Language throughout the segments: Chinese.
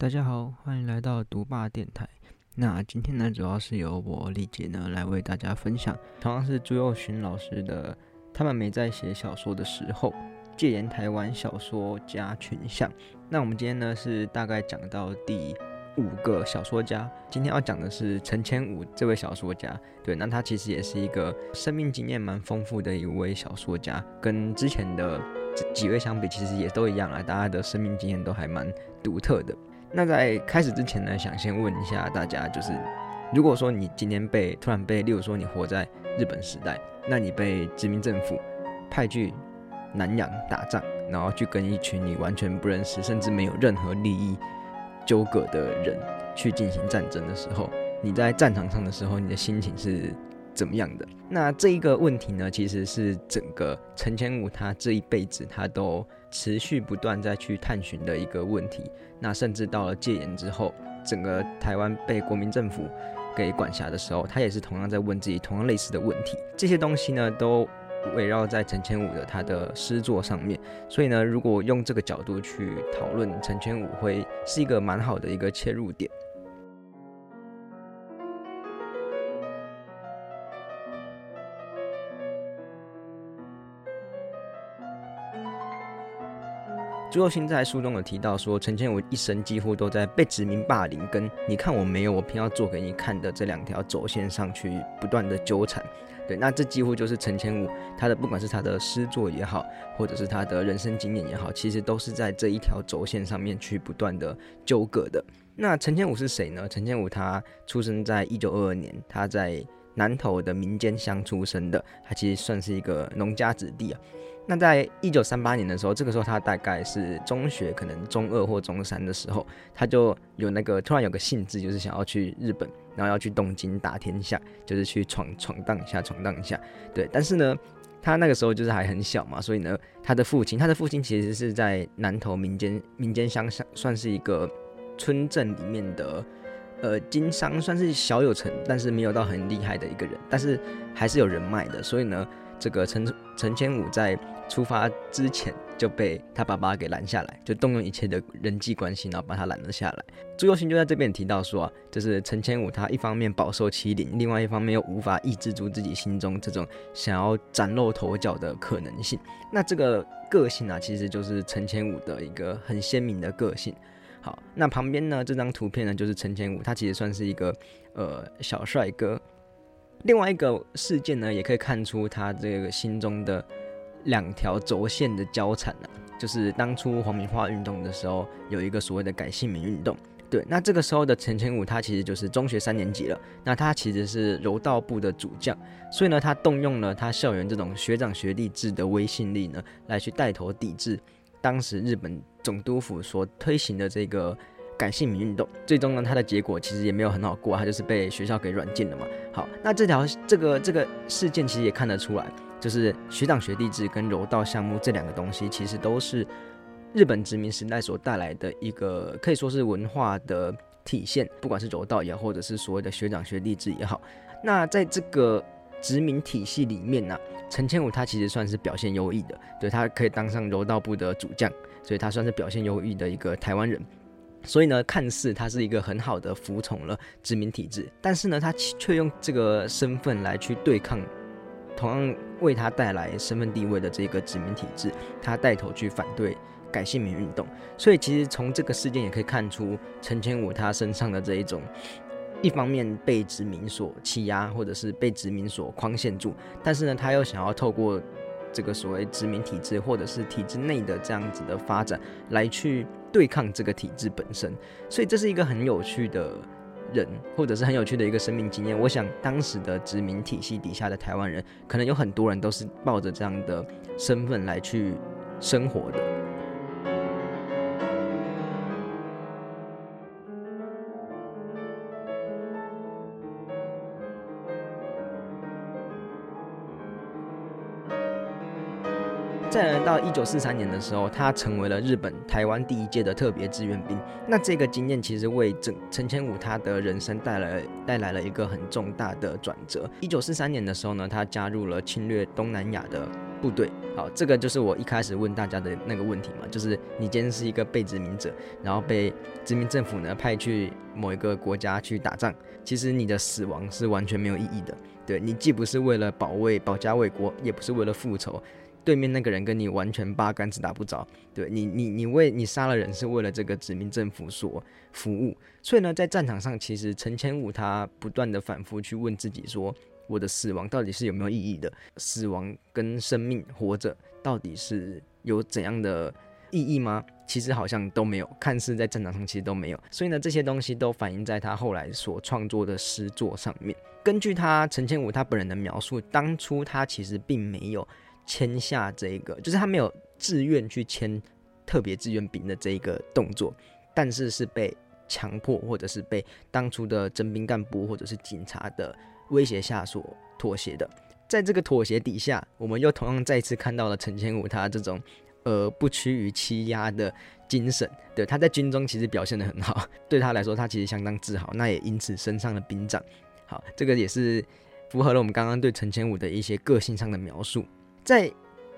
大家好，欢迎来到独霸电台。那今天呢，主要是由我丽姐呢来为大家分享，同样是朱佑勋老师的《他们没在写小说的时候》，戒严台湾小说家群像。那我们今天呢是大概讲到第五个小说家，今天要讲的是陈千武这位小说家。对，那他其实也是一个生命经验蛮丰富的一位小说家，跟之前的几位相比，其实也都一样啊，大家的生命经验都还蛮独特的。那在开始之前呢，想先问一下大家，就是如果说你今天被突然被，例如说你活在日本时代，那你被殖民政府派去南洋打仗，然后去跟一群你完全不认识，甚至没有任何利益纠葛的人去进行战争的时候，你在战场上的时候，你的心情是怎么样的？那这一个问题呢，其实是整个陈千武他这一辈子他都。持续不断再去探寻的一个问题，那甚至到了戒严之后，整个台湾被国民政府给管辖的时候，他也是同样在问自己同样类似的问题。这些东西呢，都围绕在陈千武的他的诗作上面。所以呢，如果用这个角度去讨论陈千武，会是一个蛮好的一个切入点。朱佑新在书中有提到说，陈千武一生几乎都在被殖民霸凌，跟你看我没有，我偏要做给你看的这两条轴线上去不断的纠缠。对，那这几乎就是陈千武他的不管是他的诗作也好，或者是他的人生经验也好，其实都是在这一条轴线上面去不断的纠葛的。那陈千武是谁呢？陈千武他出生在一九二二年，他在南投的民间乡出生的，他其实算是一个农家子弟啊。那在一九三八年的时候，这个时候他大概是中学，可能中二或中三的时候，他就有那个突然有个兴致，就是想要去日本，然后要去东京打天下，就是去闯闯荡一下，闯荡一下。对，但是呢，他那个时候就是还很小嘛，所以呢，他的父亲，他的父亲其实是在南投民间民间乡下，算是一个村镇里面的呃经商，算是小有成，但是没有到很厉害的一个人，但是还是有人脉的，所以呢。这个陈陈千武在出发之前就被他爸爸给拦下来，就动用一切的人际关系，然后把他拦了下来。朱佑新就在这边提到说啊，就是陈千武他一方面饱受欺凌，另外一方面又无法抑制住自己心中这种想要崭露头角的可能性。那这个个性啊，其实就是陈千武的一个很鲜明的个性。好，那旁边呢这张图片呢，就是陈千武，他其实算是一个呃小帅哥。另外一个事件呢，也可以看出他这个心中的两条轴线的交缠呢，就是当初黄明化运动的时候，有一个所谓的改姓名运动。对，那这个时候的陈千武，他其实就是中学三年级了。那他其实是柔道部的主将，所以呢，他动用了他校园这种学长学弟制的威信力呢，来去带头抵制当时日本总督府所推行的这个。改姓名运动，最终呢，他的结果其实也没有很好过，他就是被学校给软禁了嘛。好，那这条这个这个事件其实也看得出来，就是学长学弟制跟柔道项目这两个东西，其实都是日本殖民时代所带来的一个可以说是文化的体现，不管是柔道也好，或者是所谓的学长学弟制也好。那在这个殖民体系里面呢，陈千武他其实算是表现优异的，对他可以当上柔道部的主将，所以他算是表现优异的一个台湾人。所以呢，看似他是一个很好的服从了殖民体制，但是呢，他却用这个身份来去对抗同样为他带来身份地位的这个殖民体制，他带头去反对改姓名运动。所以其实从这个事件也可以看出，陈千武他身上的这一种，一方面被殖民所欺压，或者是被殖民所框限住，但是呢，他又想要透过这个所谓殖民体制，或者是体制内的这样子的发展来去。对抗这个体制本身，所以这是一个很有趣的人，或者是很有趣的一个生命经验。我想当时的殖民体系底下的台湾人，可能有很多人都是抱着这样的身份来去生活的。再来到一九四三年的时候，他成为了日本台湾第一届的特别志愿兵。那这个经验其实为整陈千武他的人生带来带来了一个很重大的转折。一九四三年的时候呢，他加入了侵略东南亚的部队。好，这个就是我一开始问大家的那个问题嘛，就是你今天是一个被殖民者，然后被殖民政府呢派去某一个国家去打仗，其实你的死亡是完全没有意义的。对你既不是为了保卫保家卫国，也不是为了复仇，对面那个人跟你完全八竿子打不着。对你，你你为你杀了人是为了这个殖民政府所服务，所以呢，在战场上，其实陈千武他不断的反复去问自己说。我的死亡到底是有没有意义的？死亡跟生命活着到底是有怎样的意义吗？其实好像都没有，看似在战场上其实都没有。所以呢，这些东西都反映在他后来所创作的诗作上面。根据他陈千武他本人的描述，当初他其实并没有签下这一个，就是他没有自愿去签特别志愿兵的这一个动作，但是是被强迫，或者是被当初的征兵干部或者是警察的。威胁下所妥协的，在这个妥协底下，我们又同样再次看到了陈千武他这种呃不屈于欺压的精神。对，他在军中其实表现的很好，对他来说，他其实相当自豪，那也因此升上了兵长。好，这个也是符合了我们刚刚对陈千武的一些个性上的描述。在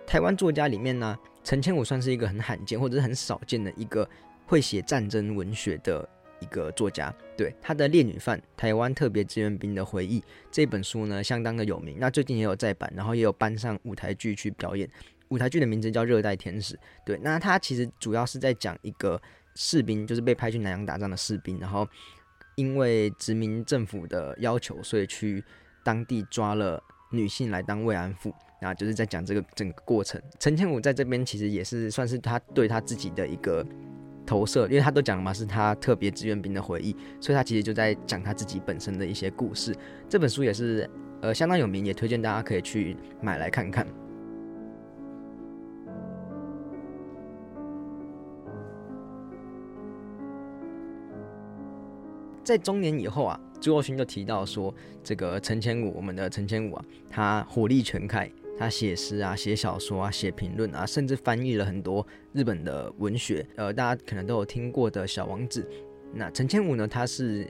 台湾作家里面呢，陈千武算是一个很罕见或者是很少见的一个会写战争文学的。一个作家，对他的《烈女犯》台湾特别志愿兵的回忆这本书呢，相当的有名。那最近也有再版，然后也有搬上舞台剧去表演。舞台剧的名字叫《热带天使》。对，那他其实主要是在讲一个士兵，就是被派去南洋打仗的士兵，然后因为殖民政府的要求，所以去当地抓了女性来当慰安妇。那就是在讲这个整个过程。陈千武在这边其实也是算是他对他自己的一个。投射，因为他都讲了嘛，是他特别志愿兵的回忆，所以他其实就在讲他自己本身的一些故事。这本书也是呃相当有名，也推荐大家可以去买来看看。在中年以后啊，朱若勋就提到说，这个陈千武，我们的陈千武啊，他火力全开。他写诗啊，写小说啊，写评论啊，甚至翻译了很多日本的文学。呃，大家可能都有听过的《小王子》。那陈千武呢？他是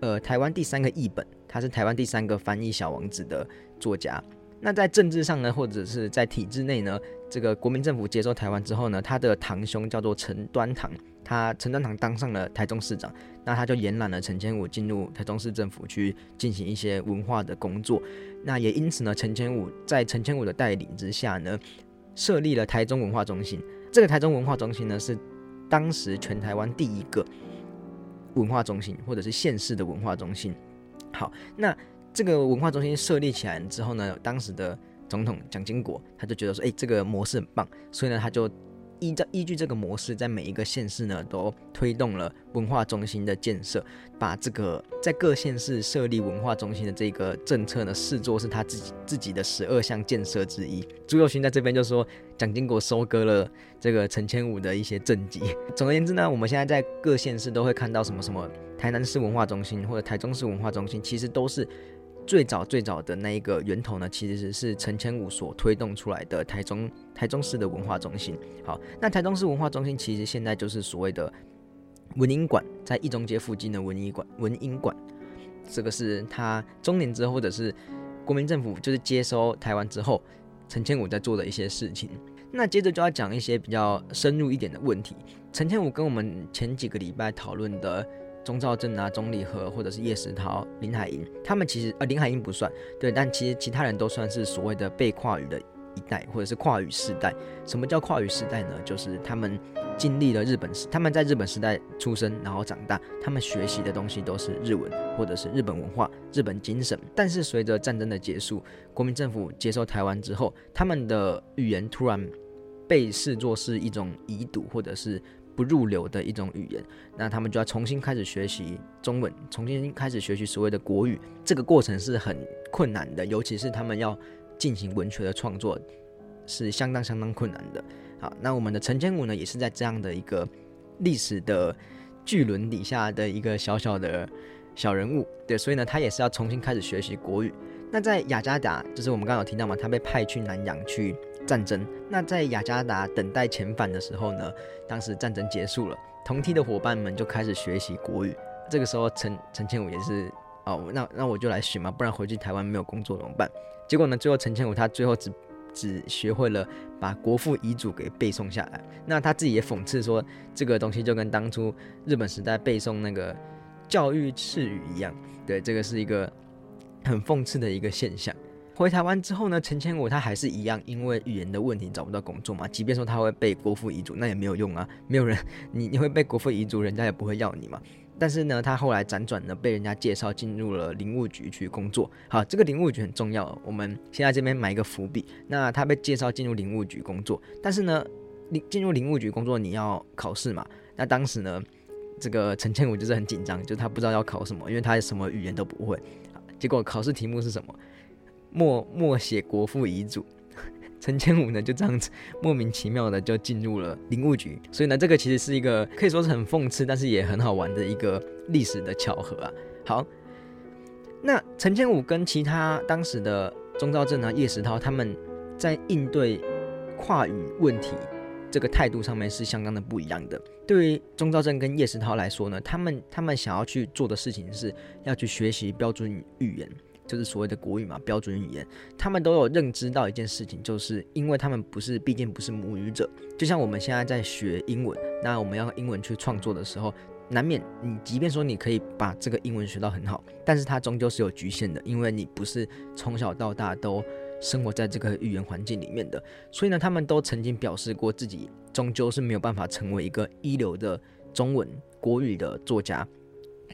呃台湾第三个译本，他是台湾第三个翻译《小王子》的作家。那在政治上呢，或者是在体制内呢，这个国民政府接收台湾之后呢，他的堂兄叫做陈端堂。他陈端堂当上了台中市长，那他就延揽了陈千武进入台中市政府去进行一些文化的工作。那也因此呢，陈千武在陈千武的带领之下呢，设立了台中文化中心。这个台中文化中心呢，是当时全台湾第一个文化中心，或者是县市的文化中心。好，那这个文化中心设立起来之后呢，当时的总统蒋经国他就觉得说，哎，这个模式很棒，所以呢，他就。依照依据这个模式，在每一个县市呢，都推动了文化中心的建设，把这个在各县市设立文化中心的这个政策呢，视作是他自己自己的十二项建设之一。朱佑勋在这边就说，蒋经国收割了这个陈千武的一些政绩。总而言之呢，我们现在在各县市都会看到什么什么台南市文化中心或者台中市文化中心，其实都是。最早最早的那一个源头呢，其实是陈千武所推动出来的台中台中市的文化中心。好，那台中市文化中心其实现在就是所谓的文英馆，在一中街附近的文英馆文英馆。这个是他中年之后，或者是国民政府就是接收台湾之后，陈千武在做的一些事情。那接着就要讲一些比较深入一点的问题。陈千武跟我们前几个礼拜讨论的。钟兆正啊，钟礼和或者是叶石涛、林海音，他们其实呃林海音不算对，但其实其他人都算是所谓的被跨语的一代，或者是跨语世代。什么叫跨语世代呢？就是他们经历了日本时，他们在日本时代出生，然后长大，他们学习的东西都是日文或者是日本文化、日本精神。但是随着战争的结束，国民政府接收台湾之后，他们的语言突然被视作是一种遗毒，或者是。不入流的一种语言，那他们就要重新开始学习中文，重新开始学习所谓的国语。这个过程是很困难的，尤其是他们要进行文学的创作，是相当相当困难的。好，那我们的陈千武呢，也是在这样的一个历史的巨轮底下的一个小小的小人物，对，所以呢，他也是要重新开始学习国语。那在雅加达，就是我们刚刚有听到嘛，他被派去南洋去。战争。那在雅加达等待遣返的时候呢，当时战争结束了，同梯的伙伴们就开始学习国语。这个时候，陈陈千武也是哦，那那我就来学嘛，不然回去台湾没有工作怎么办？结果呢，最后陈千武他最后只只学会了把国父遗嘱给背诵下来。那他自己也讽刺说，这个东西就跟当初日本时代背诵那个教育赤语一样。对，这个是一个很讽刺的一个现象。回台湾之后呢，陈千武他还是一样，因为语言的问题找不到工作嘛。即便说他会被国父遗嘱，那也没有用啊，没有人，你你会被国父遗嘱，人家也不会要你嘛。但是呢，他后来辗转呢，被人家介绍进入了林务局去工作。好，这个林务局很重要，我们先在这边埋一个伏笔。那他被介绍进入林务局工作，但是呢，林进入林务局工作你要考试嘛？那当时呢，这个陈千武就是很紧张，就他不知道要考什么，因为他什么语言都不会。结果考试题目是什么？默默写国父遗嘱，陈千武呢就这样子莫名其妙的就进入了林务局，所以呢，这个其实是一个可以说是很讽刺，但是也很好玩的一个历史的巧合啊。好，那陈千武跟其他当时的钟兆政啊、叶石涛他们在应对跨语问题这个态度上面是相当的不一样的。对于钟兆政跟叶石涛来说呢，他们他们想要去做的事情是要去学习标准语言。就是所谓的国语嘛，标准语言，他们都有认知到一件事情，就是因为他们不是，毕竟不是母语者，就像我们现在在学英文，那我们要用英文去创作的时候，难免你即便说你可以把这个英文学到很好，但是它终究是有局限的，因为你不是从小到大都生活在这个语言环境里面的，所以呢，他们都曾经表示过自己终究是没有办法成为一个一流的中文国语的作家。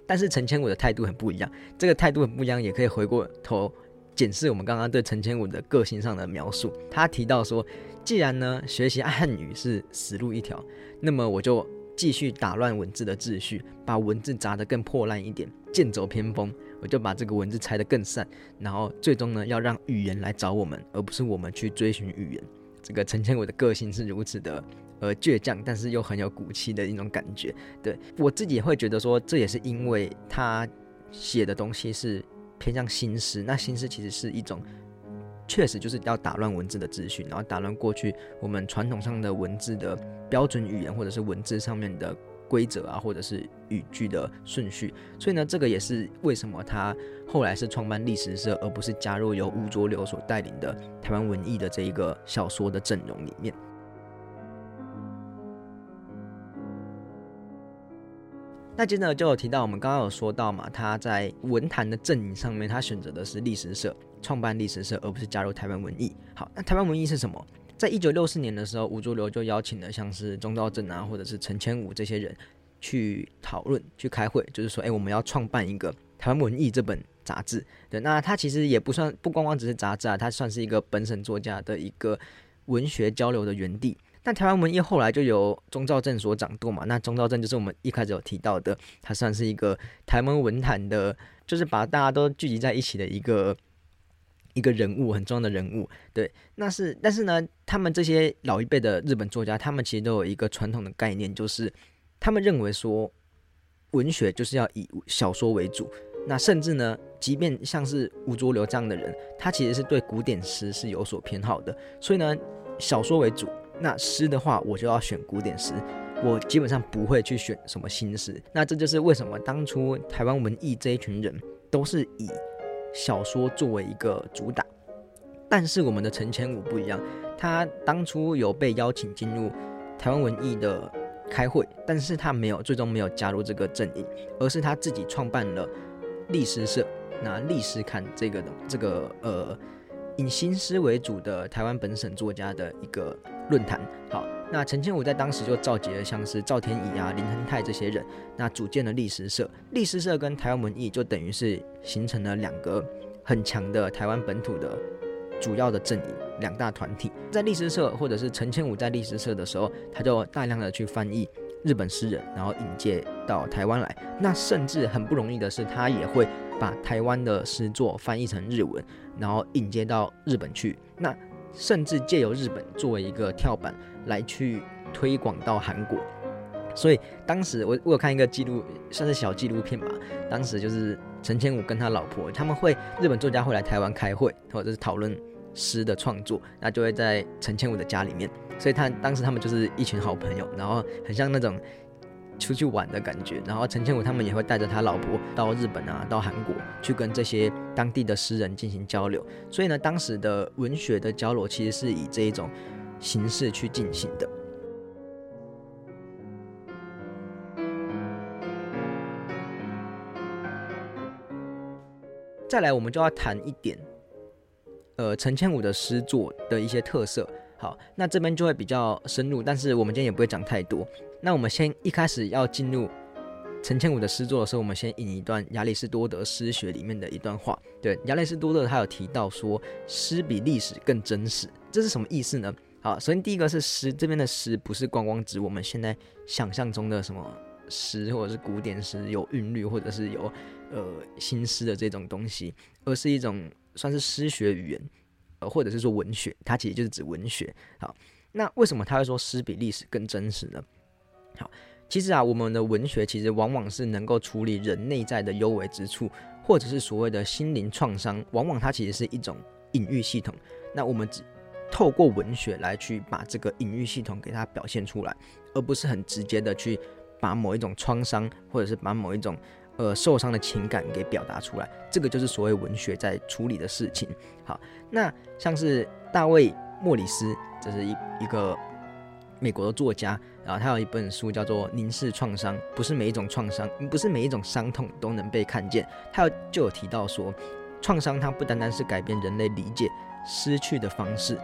但是陈千武的态度很不一样，这个态度很不一样，也可以回过头检视我们刚刚对陈千武的个性上的描述。他提到说，既然呢学习汉语是死路一条，那么我就继续打乱文字的秩序，把文字砸得更破烂一点，剑走偏锋，我就把这个文字拆得更散，然后最终呢要让语言来找我们，而不是我们去追寻语言。这个陈千武的个性是如此的。呃，倔强，但是又很有骨气的一种感觉。对我自己也会觉得说，这也是因为他写的东西是偏向新诗。那新诗其实是一种，确实就是要打乱文字的秩序，然后打乱过去我们传统上的文字的标准语言，或者是文字上面的规则啊，或者是语句的顺序。所以呢，这个也是为什么他后来是创办历史社，而不是加入由吴浊流所带领的台湾文艺的这一个小说的阵容里面。那接着就有提到，我们刚刚有说到嘛，他在文坛的阵营上面，他选择的是历史社，创办历史社，而不是加入台湾文艺。好，那台湾文艺是什么？在一九六四年的时候，吴浊流就邀请了像是钟兆政啊，或者是陈千武这些人去讨论、去开会，就是说，哎，我们要创办一个台湾文艺这本杂志。对，那他其实也不算，不光光只是杂志啊，他算是一个本省作家的一个文学交流的园地。那台湾文艺后来就由钟兆政所掌舵嘛，那钟兆政就是我们一开始有提到的，他算是一个台湾文坛的，就是把大家都聚集在一起的一个一个人物，很重要的人物。对，那是，但是呢，他们这些老一辈的日本作家，他们其实都有一个传统的概念，就是他们认为说，文学就是要以小说为主。那甚至呢，即便像是吴浊流这样的人，他其实是对古典诗是有所偏好的，所以呢，小说为主。那诗的话，我就要选古典诗，我基本上不会去选什么新诗。那这就是为什么当初台湾文艺这一群人都是以小说作为一个主打。但是我们的陈前武不一样，他当初有被邀请进入台湾文艺的开会，但是他没有最终没有加入这个阵营，而是他自己创办了历史社，拿历史看这个的这个呃。以新诗为主的台湾本省作家的一个论坛。好，那陈千武在当时就召集了像是赵天乙啊、林亨泰这些人，那组建了历史社。历史社跟台湾文艺就等于是形成了两个很强的台湾本土的主要的阵营，两大团体。在历史社或者是陈千武在历史社的时候，他就大量的去翻译日本诗人，然后引介到台湾来。那甚至很不容易的是，他也会把台湾的诗作翻译成日文。然后引接到日本去，那甚至借由日本作为一个跳板来去推广到韩国。所以当时我我有看一个记录，算是小纪录片吧。当时就是陈千武跟他老婆，他们会日本作家会来台湾开会，或者是讨论诗的创作，那就会在陈千武的家里面。所以他当时他们就是一群好朋友，然后很像那种出去玩的感觉。然后陈千武他们也会带着他老婆到日本啊，到韩国去跟这些当地的诗人进行交流。所以呢，当时的文学的交流其实是以这一种形式去进行的。再来，我们就要谈一点，呃，陈千武的诗作的一些特色。好，那这边就会比较深入，但是我们今天也不会讲太多。那我们先一开始要进入陈千武的诗作的时候，我们先引一段亚里士多德诗学里面的一段话。对，亚里士多德他有提到说，诗比历史更真实，这是什么意思呢？好，首先第一个是诗，这边的诗不是光光指我们现在想象中的什么诗，或者是古典诗有韵律，或者是有呃新诗的这种东西，而是一种算是诗学语言。呃或者是说文学，它其实就是指文学。好，那为什么他会说诗比历史更真实呢？好，其实啊，我们的文学其实往往是能够处理人内在的幽微之处，或者是所谓的心灵创伤，往往它其实是一种隐喻系统。那我们只透过文学来去把这个隐喻系统给它表现出来，而不是很直接的去把某一种创伤，或者是把某一种。呃，受伤的情感给表达出来，这个就是所谓文学在处理的事情。好，那像是大卫莫里斯，这是一一个美国的作家，然后他有一本书叫做《凝视创伤》，不是每一种创伤，不是每一种伤痛都能被看见。他有就有提到说，创伤它不单单是改变人类理解失去的方式，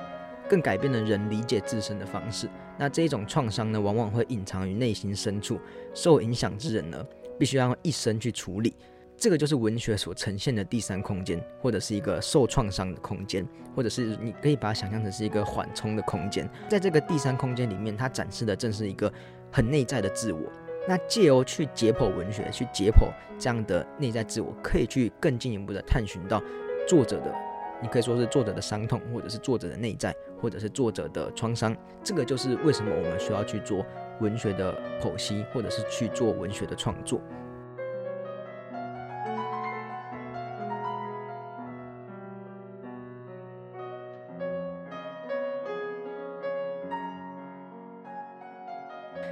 更改变了人理解自身的方式。那这一种创伤呢，往往会隐藏于内心深处，受影响之人呢。必须要用一生去处理，这个就是文学所呈现的第三空间，或者是一个受创伤的空间，或者是你可以把它想象成是一个缓冲的空间。在这个第三空间里面，它展示的正是一个很内在的自我。那借由去解剖文学，去解剖这样的内在自我，可以去更进一步的探寻到作者的，你可以说是作者的伤痛，或者是作者的内在，或者是作者的创伤。这个就是为什么我们需要去做。文学的剖析，或者是去做文学的创作。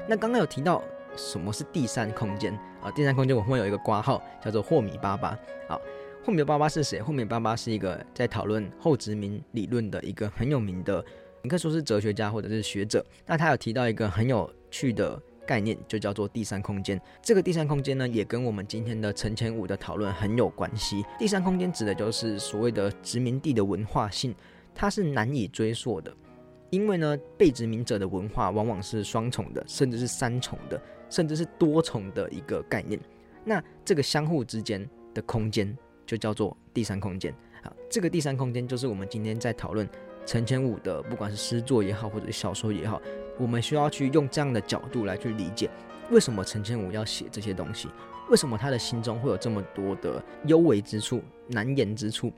那刚刚有提到什么是第三空间啊？第三空间我们会有一个挂号，叫做霍米巴巴。好，霍米巴巴是谁？霍米巴巴是一个在讨论后殖民理论的一个很有名的。你可以说是哲学家或者是学者，那他有提到一个很有趣的概念，就叫做第三空间。这个第三空间呢，也跟我们今天的陈前武的讨论很有关系。第三空间指的就是所谓的殖民地的文化性，它是难以追溯的，因为呢，被殖民者的文化往往是双重的，甚至是三重的，甚至是多重的一个概念。那这个相互之间的空间就叫做第三空间。好，这个第三空间就是我们今天在讨论。陈千武的不管是诗作也好，或者是小说也好，我们需要去用这样的角度来去理解，为什么陈千武要写这些东西，为什么他的心中会有这么多的幽微之处、难言之处，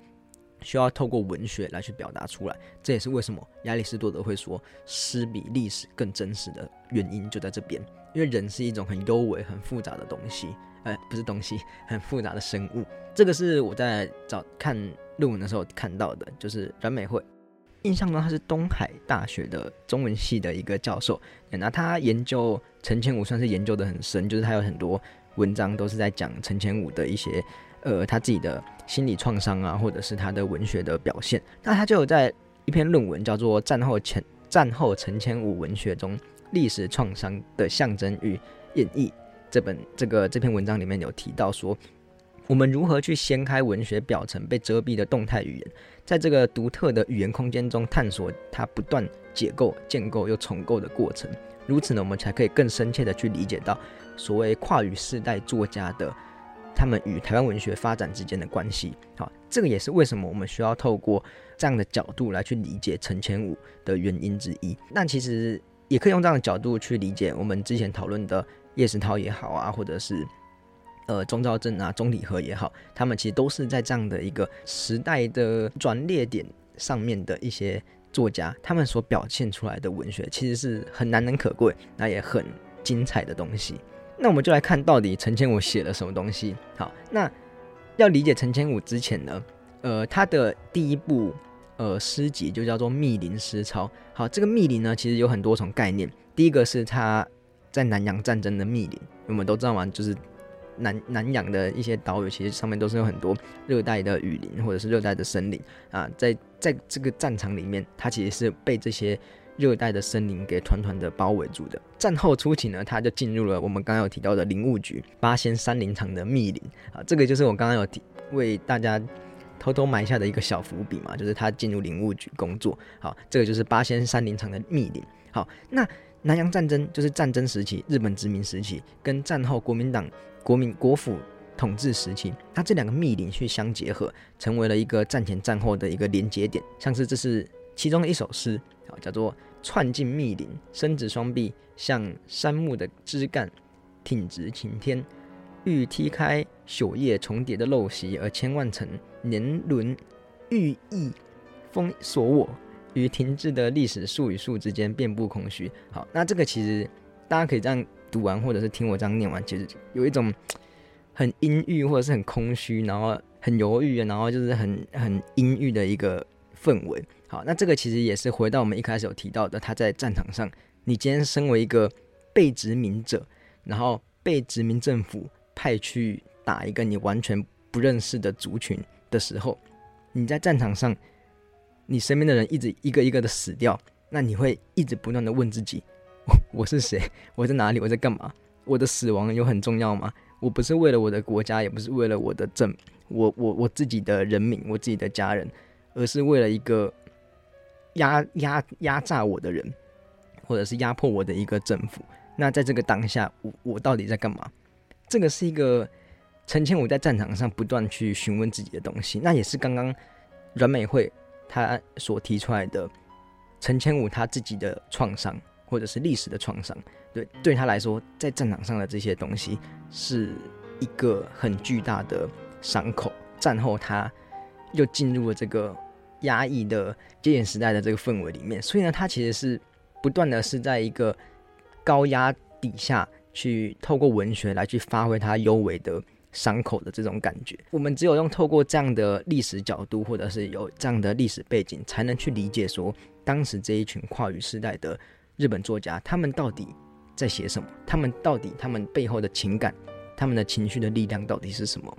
需要透过文学来去表达出来。这也是为什么亚里士多德会说诗比历史更真实的原因就在这边，因为人是一种很幽微、很复杂的东西，呃，不是东西，很复杂的生物。这个是我在找看论文的时候看到的，就是阮美惠。印象中他是东海大学的中文系的一个教授，那他研究陈千武算是研究的很深，就是他有很多文章都是在讲陈千武的一些呃他自己的心理创伤啊，或者是他的文学的表现。那他就有在一篇论文叫做《战后前战后陈千武文学中历史创伤的象征与演绎》这本这个这篇文章里面有提到说。我们如何去掀开文学表层被遮蔽的动态语言，在这个独特的语言空间中探索它不断解构、建构又重构的过程？如此呢，我们才可以更深切的去理解到所谓跨语世代作家的他们与台湾文学发展之间的关系。好，这个也是为什么我们需要透过这样的角度来去理解陈千武的原因之一。那其实也可以用这样的角度去理解我们之前讨论的叶石涛也好啊，或者是。呃，钟兆镇啊，钟理和也好，他们其实都是在这样的一个时代的转捩点上面的一些作家，他们所表现出来的文学其实是很难能可贵，那也很精彩的东西。那我们就来看到底陈千武写了什么东西。好，那要理解陈千武之前呢，呃，他的第一部呃诗集就叫做《密林诗抄》。好，这个密林呢，其实有很多种概念。第一个是他在南洋战争的密林。我们都知道嘛，就是南南洋的一些岛屿，其实上面都是有很多热带的雨林或者是热带的森林啊，在在这个战场里面，它其实是被这些热带的森林给团团的包围住的。战后初期呢，他就进入了我们刚刚有提到的林务局八仙山林场的密林啊，这个就是我刚刚有提为大家偷偷埋下的一个小伏笔嘛，就是他进入林务局工作。好，这个就是八仙山林场的密林。好，那南洋战争就是战争时期，日本殖民时期，跟战后国民党国民国府统治时期，它这两个密林去相结合，成为了一个战前战后的一个连接点。像是这是其中的一首诗，啊，叫做“窜进密林，伸直双臂，像杉木的枝干，挺直擎天，欲踢开朽叶重叠的陋习，而千万层年轮欲意封锁我。”与停滞的历史树与树之间遍布空虚。好，那这个其实大家可以这样读完，或者是听我这样念完，其实有一种很阴郁，或者是很空虚，然后很犹豫，然后就是很很阴郁的一个氛围。好，那这个其实也是回到我们一开始有提到的，他在战场上，你今天身为一个被殖民者，然后被殖民政府派去打一个你完全不认识的族群的时候，你在战场上。你身边的人一直一个一个的死掉，那你会一直不断的问自己：我我是谁？我在哪里？我在干嘛？我的死亡有很重要吗？我不是为了我的国家，也不是为了我的政，我我我自己的人民，我自己的家人，而是为了一个压压压榨我的人，或者是压迫我的一个政府。那在这个当下，我我到底在干嘛？这个是一个陈千武在战场上不断去询问自己的东西。那也是刚刚阮美惠。他所提出来的陈千武他自己的创伤，或者是历史的创伤，对对他来说，在战场上的这些东西是一个很巨大的伤口。战后他又进入了这个压抑的戒严时代的这个氛围里面，所以呢，他其实是不断的是在一个高压底下去透过文学来去发挥他优美的。伤口的这种感觉，我们只有用透过这样的历史角度，或者是有这样的历史背景，才能去理解说，当时这一群跨语时代的日本作家，他们到底在写什么？他们到底他们背后的情感，他们的情绪的力量到底是什么？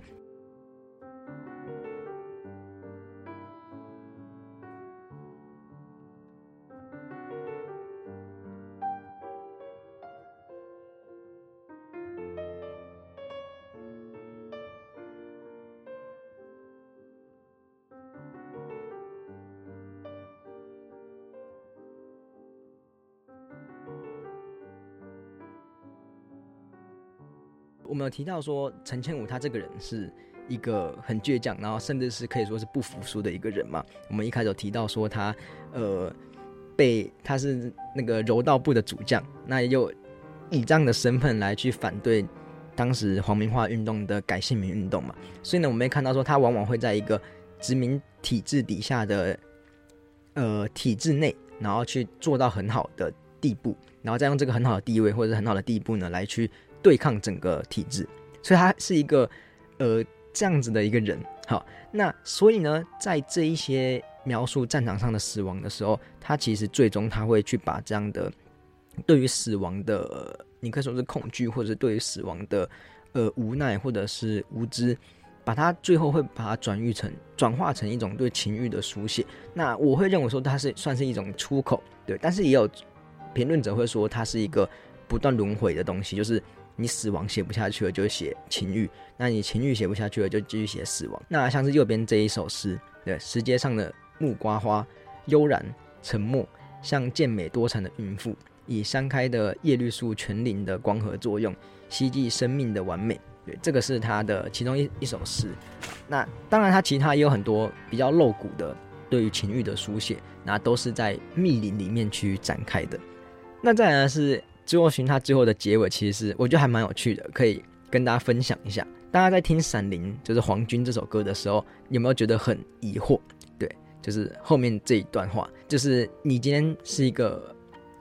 们有提到说，陈千武他这个人是一个很倔强，然后甚至是可以说是不服输的一个人嘛。我们一开始有提到说他，呃，被他是那个柔道部的主将，那又以这样的身份来去反对当时黄明化运动的改姓名运动嘛。所以呢，我们也看到说，他往往会在一个殖民体制底下的呃体制内，然后去做到很好的地步，然后再用这个很好的地位或者是很好的地步呢，来去。对抗整个体制，所以他是一个呃这样子的一个人。好，那所以呢，在这一些描述战场上的死亡的时候，他其实最终他会去把这样的对于死亡的，你可以说是恐惧，或者是对于死亡的呃无奈或者是无知，把它最后会把它转喻成转化成一种对情欲的书写。那我会认为说它是算是一种出口，对，但是也有评论者会说它是一个不断轮回的东西，就是。你死亡写不下去了，就写情欲；那你情欲写不下去了，就继续写死亡。那像是右边这一首诗，对，石阶上的木瓜花，悠然沉默，像健美多产的孕妇，以山开的叶绿素全林的光合作用，希冀生命的完美。对，这个是他的其中一一首诗。那当然，他其他也有很多比较露骨的对于情欲的书写，那都是在密林里面去展开的。那再来是。最后寻他最后的结尾，其实我觉得还蛮有趣的，可以跟大家分享一下。大家在听《闪灵》就是黄军这首歌的时候，有没有觉得很疑惑？对，就是后面这一段话，就是你今天是一个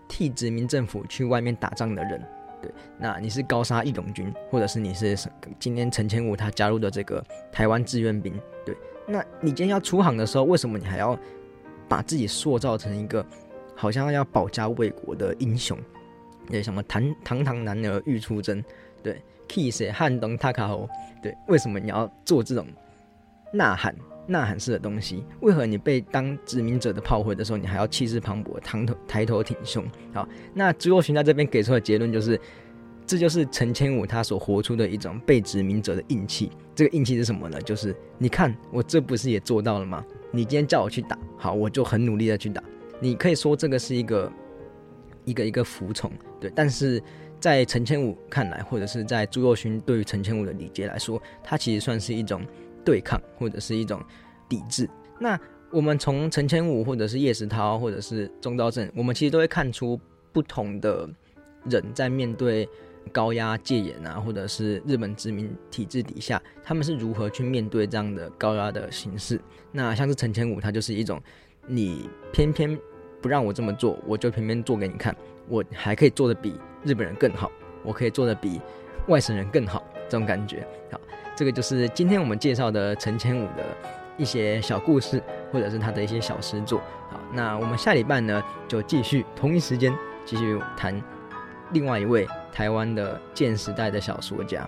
替殖民政府去外面打仗的人，对，那你是高沙义勇军，或者是你是今天陈千武他加入的这个台湾志愿兵，对，那你今天要出航的时候，为什么你还要把自己塑造成一个好像要保家卫国的英雄？对，什么堂堂堂男儿欲出征，对，kiss 汉东塔卡侯，对，为什么你要做这种呐喊、呐喊式的东西？为何你被当殖民者的炮灰的时候，你还要气势磅礴、抬头抬头挺胸？好，那朱若群在这边给出的结论就是，这就是陈千武他所活出的一种被殖民者的硬气。这个硬气是什么呢？就是你看我这不是也做到了吗？你今天叫我去打，好，我就很努力的去打。你可以说这个是一个一个一个服从，对，但是在陈千武看来，或者是在朱若勋对于陈千武的理解来说，他其实算是一种对抗，或者是一种抵制。那我们从陈千武，或者是叶石涛，或者是钟昭正，我们其实都会看出不同的人在面对高压戒严啊，或者是日本殖民体制底下，他们是如何去面对这样的高压的形式。那像是陈千武，他就是一种你偏偏。不让我这么做，我就偏偏做给你看。我还可以做的比日本人更好，我可以做的比外省人更好，这种感觉。好，这个就是今天我们介绍的陈千武的一些小故事，或者是他的一些小诗作。好，那我们下礼拜呢，就继续同一时间继续谈另外一位台湾的建时代的小说家。